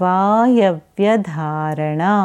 वायव्यधारणा।